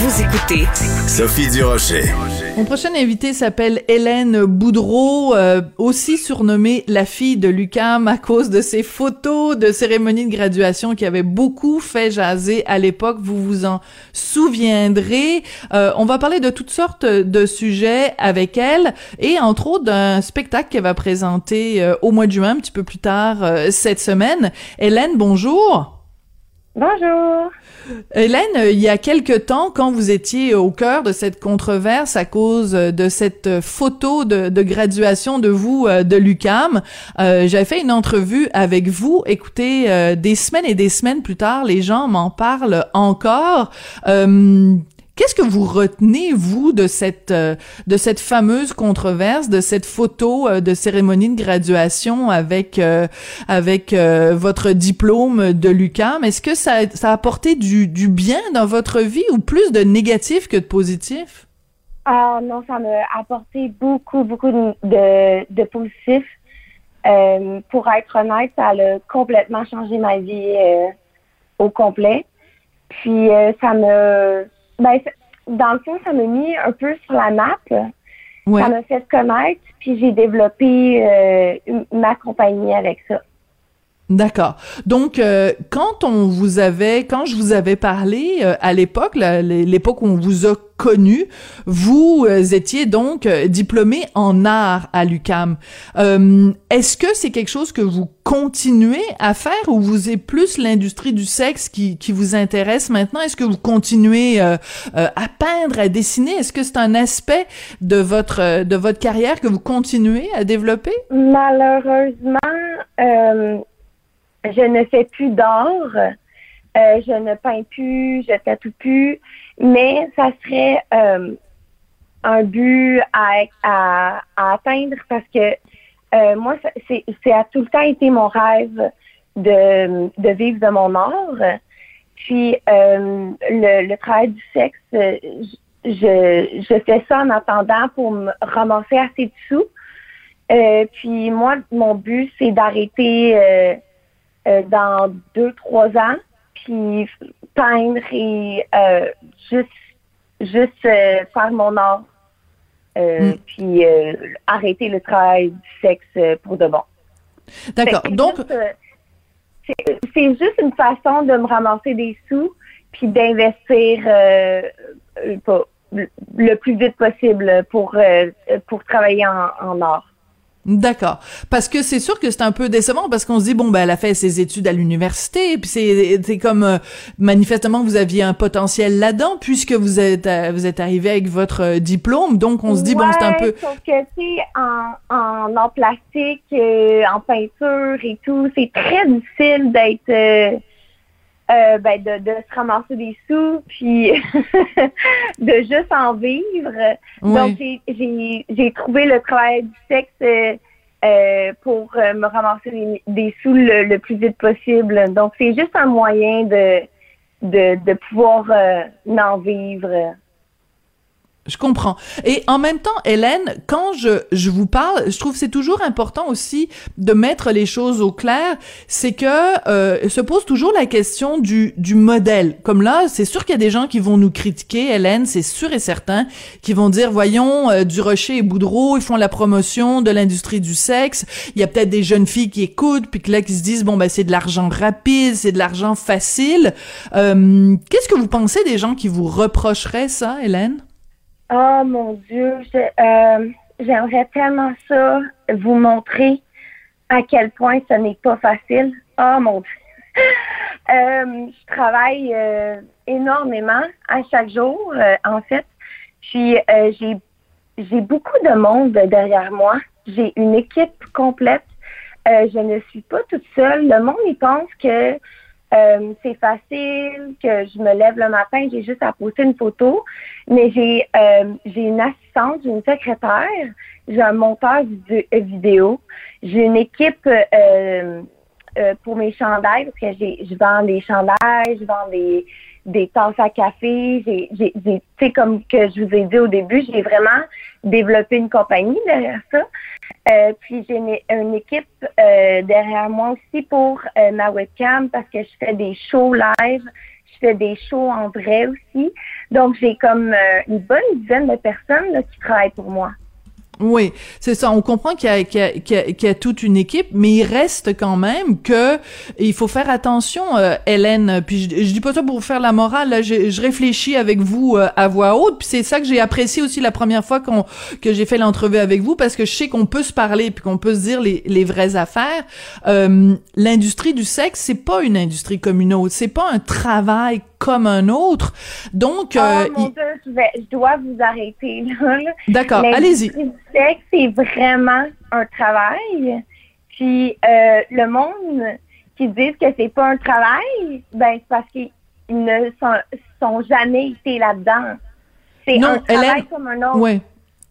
Vous écoutez Sophie Durocher. Mon prochain invité s'appelle Hélène Boudreau, euh, aussi surnommée la fille de Lucam à cause de ses photos de cérémonie de graduation qui avaient beaucoup fait jaser à l'époque. Vous vous en souviendrez. Euh, on va parler de toutes sortes de sujets avec elle et entre autres d'un spectacle qu'elle va présenter euh, au mois de juin, un petit peu plus tard cette semaine. Hélène, bonjour. Bonjour. Hélène, euh, il y a quelque temps, quand vous étiez au cœur de cette controverse à cause de cette photo de, graduation de vous euh, de l'UCAM, euh, j'avais fait une entrevue avec vous. Écoutez, des semaines et des semaines plus tard, les gens m'en parlent encore. Qu'est-ce que vous retenez vous de cette euh, de cette fameuse controverse, de cette photo euh, de cérémonie de graduation avec euh, avec votre diplôme de l'UQAM? Est-ce que ça, ça a apporté du, du bien dans votre vie ou plus de négatif que de positif? Ah non, ça m'a apporté beaucoup beaucoup de de, positif. pour être honnête, ça a complètement changé ma vie au complet. Puis ça me ben, dans le fond, ça m'a mis un peu sur la map. Ça m'a fait connaître, puis j'ai développé euh, ma compagnie avec ça. D'accord. Donc, euh, quand on vous avait, quand je vous avais parlé euh, à l'époque, l'époque où on vous a connu, vous euh, étiez donc diplômé en art à l'UCAM. Est-ce que c'est quelque chose que vous continuez à faire ou vous êtes plus l'industrie du sexe qui, qui vous intéresse maintenant? Est-ce que vous continuez à peindre, à dessiner? Est-ce que c'est un aspect de votre de votre carrière que vous continuez à développer? Malheureusement je ne fais plus d'art, euh, je ne peins plus, je tatoue plus, mais ça serait euh, un but à, atteindre parce que euh, moi, c'est, a tout le temps été mon rêve de, vivre de mon art. Puis le, travail du sexe, je, je fais ça en attendant pour me ramasser assez de sous. puis moi, mon but, c'est d'arrêter euh, dans deux, trois ans, puis peindre et euh, juste, juste euh, faire mon art, mm. puis arrêter le travail du sexe pour de bon. D'accord. Donc. C'est juste une façon de me ramasser des sous, puis d'investir le plus vite possible pour, pour travailler en art. D'accord. Parce que c'est sûr que c'est un peu décevant parce qu'on se dit bon ben elle a fait ses études à l'université puis c'est c'est comme euh, manifestement vous aviez un potentiel là-dedans puisque vous êtes euh, vous êtes arrivé avec votre euh, diplôme donc on se dit bon c'est un peu sauf que c'est en en art plastique en peinture et tout c'est très difficile d'être ben de, de se ramasser des sous puis de juste en vivre. Donc j'ai j'ai trouvé le travail du sexe euh, pour euh, me ramasser des, sous le, plus vite possible. Donc c'est juste un moyen de de, de pouvoir euh, en vivre je comprends. Et en même temps, Hélène, quand je, je vous parle, je trouve c'est toujours important aussi de mettre les choses au clair. C'est que euh, se pose toujours la question du, du modèle. Comme là, c'est sûr qu'il y a des gens qui vont nous critiquer, Hélène, c'est sûr et certain, qui vont dire, voyons, euh, du Rocher et Boudreau, ils font la promotion de l'industrie du sexe. Il y a peut-être des jeunes filles qui écoutent, puis que là, qui se disent, bon, ben c'est de l'argent rapide, c'est de l'argent facile. Euh, Qu'est-ce que vous pensez des gens qui vous reprocheraient ça, Hélène? Oh mon Dieu, euh, j'aimerais tellement ça vous montrer à quel point ce n'est pas facile. Oh mon Dieu. Euh, je travaille euh, énormément à chaque jour, en fait. Puis j'ai j'ai beaucoup de monde derrière moi. J'ai une équipe complète. je ne suis pas toute seule. Le monde, il pense que euh, c'est facile, que je me lève le matin, j'ai juste à poster une photo, mais j'ai euh, j'ai une assistante, j'ai une secrétaire, j'ai un monteur vidéo, j'ai une équipe euh, pour mes chandails, parce que j'ai je vends des chandails, je vends des, des tasses à café. J'ai, tu sais, comme que je vous ai dit au début, j'ai vraiment développé une compagnie derrière ça. Euh, puis j'ai une, une équipe euh, derrière moi aussi pour euh, ma webcam parce que je fais des shows live, je fais des shows en vrai aussi. Donc j'ai comme euh, une bonne dizaine de personnes là, qui travaillent pour moi. Oui, c'est ça. On comprend qu'il y, a, y, qu'il y a toute une équipe, mais il reste quand même que il faut faire attention, euh, Hélène. Puis je, je, dis pas ça pour vous faire la morale. Là, je, je réfléchis avec vous euh, à voix haute. Puis c'est ça que j'ai apprécié aussi la première fois qu'on que j'ai fait l'entrevue avec vous, parce que je sais qu'on peut se parler puis qu'on peut se dire les, les vraies affaires. Euh, L'industrie du sexe, c'est pas une industrie comme une autre. C'est pas un travail comme un autre. Donc, oh, euh, mon Dieu, je, vais, je, dois vous arrêter là. D'accord, allez-y. sexe, c'est vraiment un travail. Puis euh, le monde qui dit que c'est pas un travail, ben c'est parce qu'ils ne sont, sont, jamais été là-dedans. C'est un travail comme un autre. Ouais.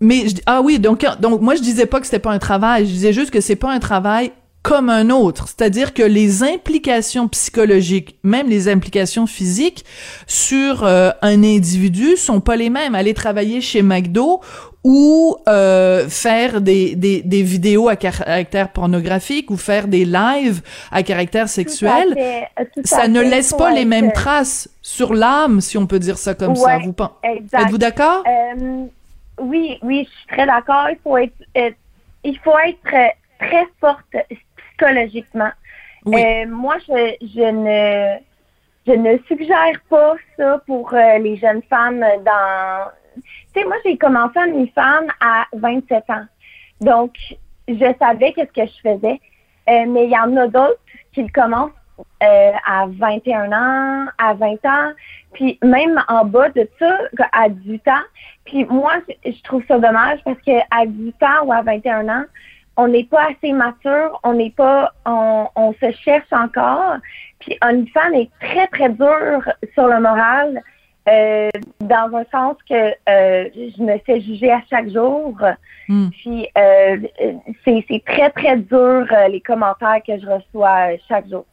Mais je, ah oui, donc donc moi je disais pas que c'était pas un travail, je disais juste que c'est pas un travail comme un autre, c'est-à-dire que les implications psychologiques, même les implications physiques sur euh, un individu sont pas les mêmes. Aller travailler chez McDo ou euh, faire des, des, des, vidéos à caractère pornographique ou faire des lives à caractère sexuel, fait, ça ne laisse pas les mêmes traces sur l'âme, si on peut dire ça comme ouais, ça. Vous êtes-vous d'accord? Euh, Oui, oui, je suis très d'accord. Il faut être, être, il faut être très forte psychologiquement. Oui. Euh, moi, je, je ne je ne suggère pas ça pour euh, les jeunes femmes dans. Tu sais, moi, j'ai commencé à mes femmes à 27 ans. Donc, je savais qu'est-ce que je faisais. Euh, mais il y en a d'autres qui le commencent à 21 ans, à 20 ans, puis même en bas de ça, à 18 ans. Puis moi, je trouve ça dommage parce que à 18 ans ou à 21 ans, on n'est pas assez mature, on n'est pas, on, on, se cherche encore. Puis une femme est très très dure sur le moral, euh, dans un sens que euh, je me fais juger à chaque jour. Mm. Puis euh, c'est très très dur les commentaires que je reçois chaque jour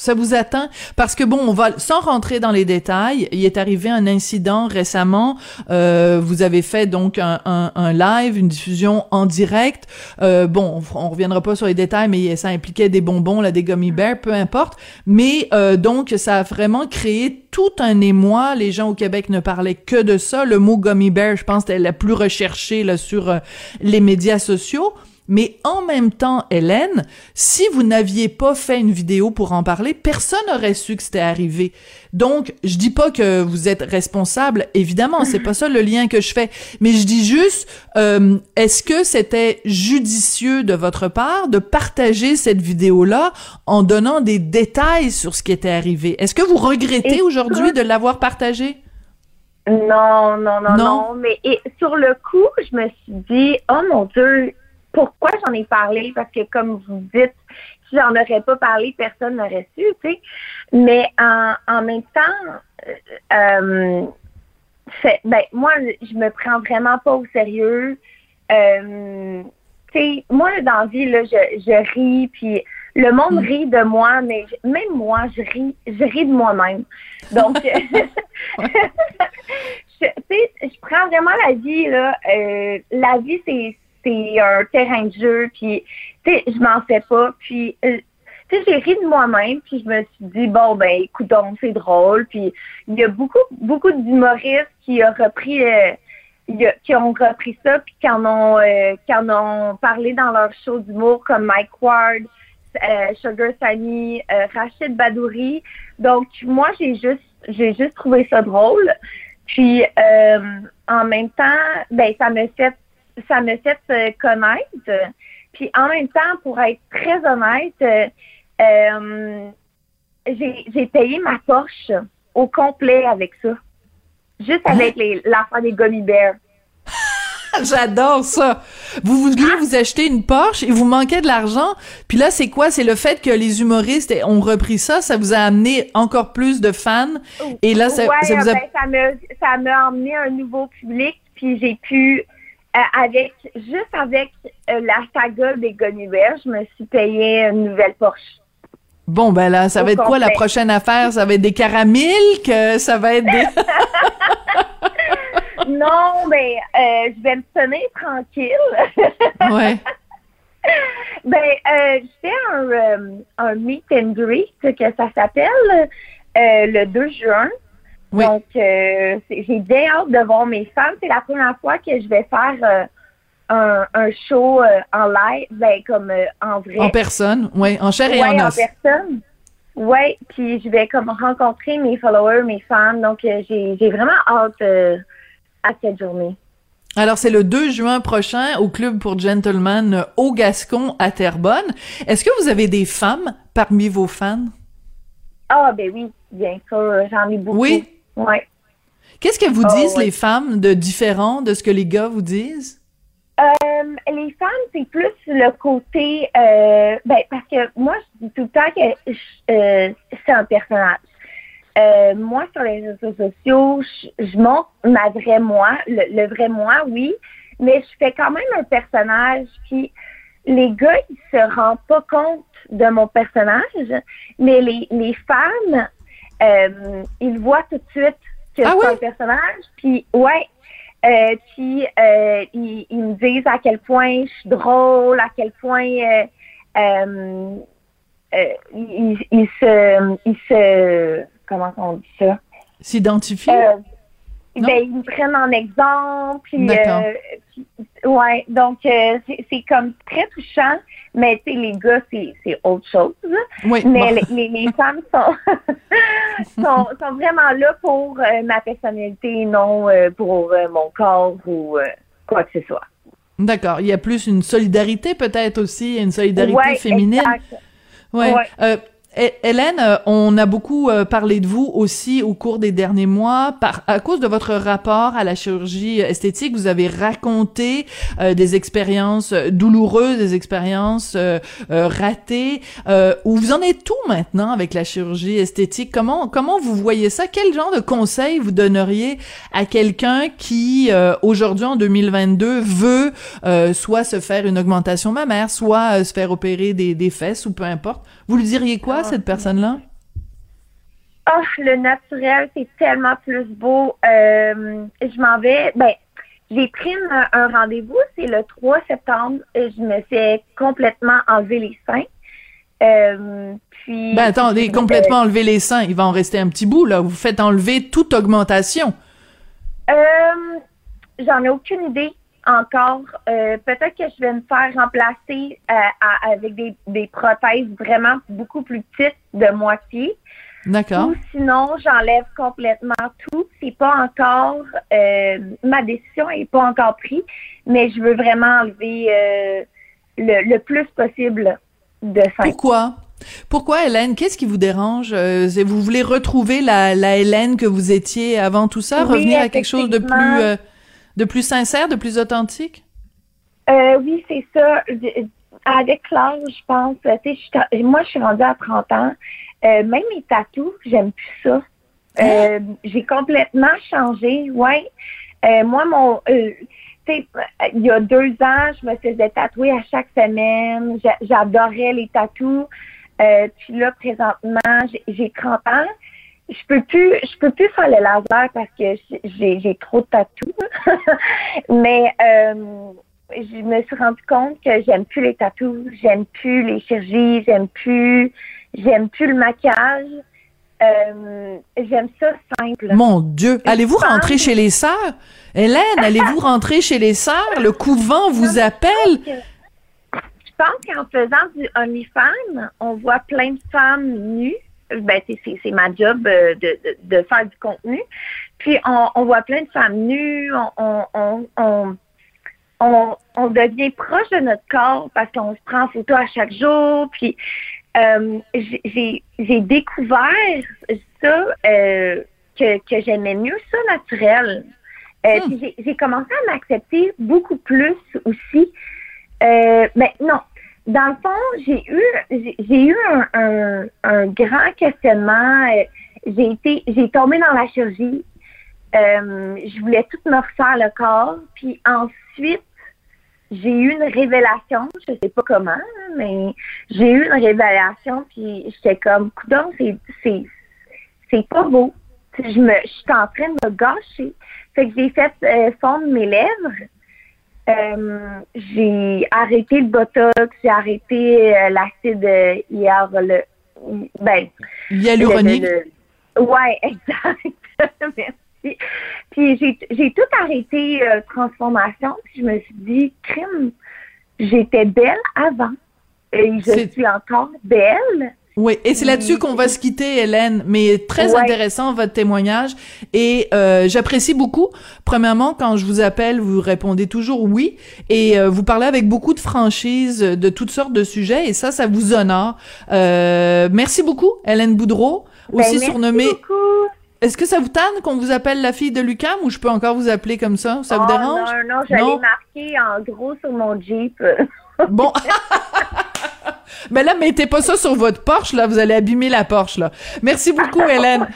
ça vous atteint parce que bon on va sans rentrer dans les détails il est arrivé un incident récemment. Euh, vous avez fait donc un, live une diffusion en direct. Euh, bon on, reviendra pas sur les détails mais ça impliquait des bonbons là des gummy bears peu importe. Mais euh, donc ça a vraiment créé tout un émoi. Les gens au Québec ne parlaient que de ça. Le mot gummy bear je pense était la plus recherchée là sur les médias sociaux mais en même temps, Hélène, si vous n'aviez pas fait une vidéo pour en parler, personne n'aurait su que c'était arrivé. Donc, je dis pas que vous êtes responsable, évidemment, c'est pas ça le lien que je fais, mais je dis juste, euh, est-ce que c'était judicieux de votre part de partager cette vidéo-là en donnant des détails sur ce qui était arrivé? Est-ce que vous regrettez aujourd'hui de l'avoir partagé? Non, non, non, non, non, mais et, sur le coup, je me suis dit, oh mon Dieu, pourquoi j'en ai parlé? Parce que comme vous dites, si j'en aurais pas parlé, personne n'aurait su, tu sais. Mais en, en même temps, euh, fait, ben, moi, je me prends vraiment pas au sérieux. Euh, tu sais, moi, dans la vie, là, je, je ris, puis le monde mm. rit de moi, mais je, même moi, je ris, je ris de moi-même. Donc, je, je prends vraiment la vie, là. Euh, la vie, c'est c'est un terrain de jeu, puis tu sais, je m'en fais pas, puis euh, tu sais, j'ai ri de moi-même, puis je me suis dit bon ben, écoute c'est drôle, puis il y a beaucoup beaucoup d'humoristes qui ont repris euh, qui ont repris ça, puis qui en ont euh, qui en ont parlé dans leur show d'humour comme Mike Ward, Sugar euh, Rachid Badouri. Donc moi j'ai juste j'ai juste trouvé ça drôle. Puis en même temps, ben ça me fait ça me fait euh, connaître. Puis en même temps, pour être très honnête, euh, euh, j'ai payé ma Porsche au complet avec ça. Juste avec les l'affaire des gummy bears. J'adore ça. Vous vouliez vous acheter une Porsche et vous manquez de l'argent. Puis là, c'est quoi? C'est le fait que les humoristes ont repris ça. Ça vous a amené encore plus de fans. Et là, ça, ouais, ça vous a... Ben, ça m'a amené un nouveau public. Puis j'ai pu euh, avec juste avec euh, la saga des Gummy je me suis payé une nouvelle Porsche. Bon, ben là, ça va être quoi la prochaine affaire? Ça va être des caramilk? Ça va être des... non, mais euh, je vais me tenir tranquille. ouais. Ben, euh, je fais un, euh, un meet and greet, que ça s'appelle, euh, le 2 juin. Oui. Donc, euh, j'ai bien hâte de voir mes femmes. C'est la première fois que je vais faire euh, un, un show euh, en live, ben, comme euh, en vrai. En personne, oui, en chair et ouais, en en os. personne. Ouais, puis je vais comme rencontrer mes followers, mes fans. Donc, j'ai j'ai vraiment hâte à cette journée. Alors, c'est le 2 juin prochain au Club pour Gentlemen au Gascon à Terrebonne. Est-ce que vous avez des femmes parmi vos fans? Ah, ben oui, bien sûr, j'en ai beaucoup. Oui? Ouais. Qu'est-ce que vous Oh, disent ouais. les femmes de différent de ce que les gars vous disent? Euh, les femmes, c'est plus le côté, euh, ben, parce que moi, je dis tout le temps que euh, c'est un personnage. Moi, sur les réseaux sociaux, je, je montre ma vraie moi, le, le vrai moi, oui, mais je fais quand même un personnage. Puis les gars, ils se rendent pas compte de mon personnage, mais les, les femmes, euh, ils voient tout de suite que Ah c'est oui? un personnage. Puis ouais, euh, puis euh, ils, ils me disent à quel point je suis drôle, à quel point euh, euh, euh, ils, ils se, ils se, comment on dit ça? S'identifier? Non? ben, ils me prennent en exemple. Puis, euh, puis- ouais, donc euh, c'est c'est comme très touchant, mais tu sais, les gars, c'est c'est autre chose. oui. Mais bon. les, les femmes sont, sont, sont vraiment là pour euh, ma personnalité, non euh, pour euh, mon corps ou quoi que ce soit. D'accord. Il y a plus une solidarité peut-être aussi, une solidarité Ouais, féminine. exact. Ouais. Ouais. Hé- Hélène, euh, on a beaucoup euh, parlé de vous aussi au cours des derniers mois par à cause de votre rapport à la chirurgie esthétique. Vous avez raconté euh, des expériences euh, douloureuses, des expériences euh, euh, ratées. Où vous en êtes tout maintenant avec la chirurgie esthétique? Comment comment vous voyez ça? Quel genre de conseils vous donneriez à quelqu'un qui aujourd'hui en 2022 veut soit se faire une augmentation mammaire, soit se faire opérer des, des fesses ou peu importe? Vous lui diriez quoi cette personne-là? Ah, le naturel, c'est tellement plus beau. Euh, je m'en vais. Ben, j'ai pris un, un rendez-vous, c'est le 3 septembre. Je me fais complètement enlever les seins. Euh, puis. Ben attendez, complètement enlever les seins, il va en rester un petit bout là. Vous faites enlever toute augmentation. Euh, J'en ai aucune idée encore. Euh, Peut-être que je vais me faire remplacer euh, à- avec des, des prothèses vraiment beaucoup plus petites de moitié. D'accord. Ou sinon, j'enlève complètement tout. C'est pas encore euh, ma décision est pas encore prise, mais je veux vraiment enlever le, le plus possible de seins. Pourquoi? Pourquoi Hélène? Qu'est-ce qui vous dérange? Vous voulez retrouver la, la Hélène que vous étiez avant tout ça, Oui, revenir à quelque chose de plus de plus sincère, de plus authentique? Euh, oui, c'est ça. Avec l'âge, je pense, tu sais, je moi, je suis rendue à 30 ans. Euh, même mes tatous, j'aime plus ça. Euh, J'ai complètement changé, ouais. Moi, mon, tu sais, il y a deux ans, je me faisais tatouer à chaque semaine. J'a- J'adorais les tatous. Euh, puis là, présentement, j'ai- j'ai 30 ans. Je peux plus, je peux plus faire le laser parce que j'ai j'ai trop de tatous. Mais euh, je me suis rendu compte que j'aime plus les tatous, j'aime plus les chirurgies, j'aime plus, j'aime plus le maquillage. Euh, j'aime ça simple. Mon Dieu, allez-vous rentrer chez les sœurs? Hélène, allez-vous rentrer chez les sœurs? Le couvent vous appelle Je pense qu'en faisant du OnlyFans, on voit plein de femmes nues. Ben, c'est- ma job euh, de, de, de faire du contenu. Puis on, on voit plein de femmes nues, on, on, on, on, on, devient proche de notre corps parce qu'on se prend en photo à chaque jour. Puis euh, j'ai- découvert ça euh, que, que j'aimais mieux ça naturel. Euh, Hmm. puis j'ai- commencé à m'accepter beaucoup plus aussi. Mais non, dans le fond, j'ai eu j'ai eu un, un, grand questionnement. J'ai été j'ai tombé dans la chirurgie. Euh, je voulais tout me refaire le corps. Puis ensuite, j'ai eu une révélation, je sais pas comment, mais j'ai eu une révélation, puis j'étais comme, coudon, c'est, c'est, c'est pas beau. Je me, je suis en train de me gâcher. Fait que j'ai fait euh, fondre mes lèvres. Euh, j'ai arrêté le botox, j'ai arrêté euh, l'acide hier, le, ben, hyaluronique. Ouais, exact. Merci. Puis j'ai, j'ai tout arrêté transformation. Puis je me suis dit, crime, j'étais belle avant et je suis encore belle. Oui, et c'est là-dessus qu'on va se quitter, Hélène. Mais très intéressant votre témoignage et euh, j'apprécie beaucoup. Premièrement, quand je vous appelle, vous répondez toujours oui et euh, vous parlez avec beaucoup de franchise de toutes sortes de sujets et ça, ça vous honore. Euh, merci beaucoup, Hélène Boudreau, ben, aussi surnommée. Beaucoup. Est-ce que ça vous tanne qu'on vous appelle la fille de Lucam ou je peux encore vous appeler comme ça? Ça vous oh, dérange? Non, non, j'allais marquer en gros sur mon Jeep. bon. Mais là, mettez pas ça sur votre Porsche, là. Vous allez abîmer la Porsche, là. Merci beaucoup, Hélène.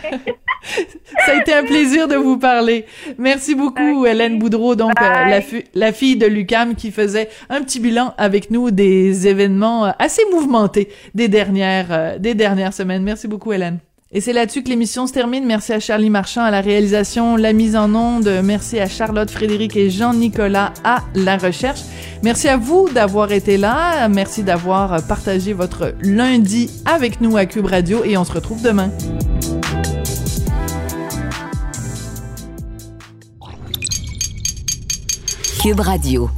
ça a été un plaisir de vous parler. Merci beaucoup, Hélène Boudreau, donc euh, la, fille de Lucam qui faisait un petit bilan avec nous des événements euh, assez mouvementés des dernières, euh, des dernières semaines. Merci beaucoup, Hélène. Et c'est là-dessus que l'émission se termine. Merci à Charlie Marchand à la réalisation, la mise en onde. Merci à Charlotte, Frédéric et Jean-Nicolas à la recherche. Merci à vous d'avoir été là. Merci d'avoir partagé votre lundi avec nous à Cube Radio et on se retrouve demain. Cube Radio.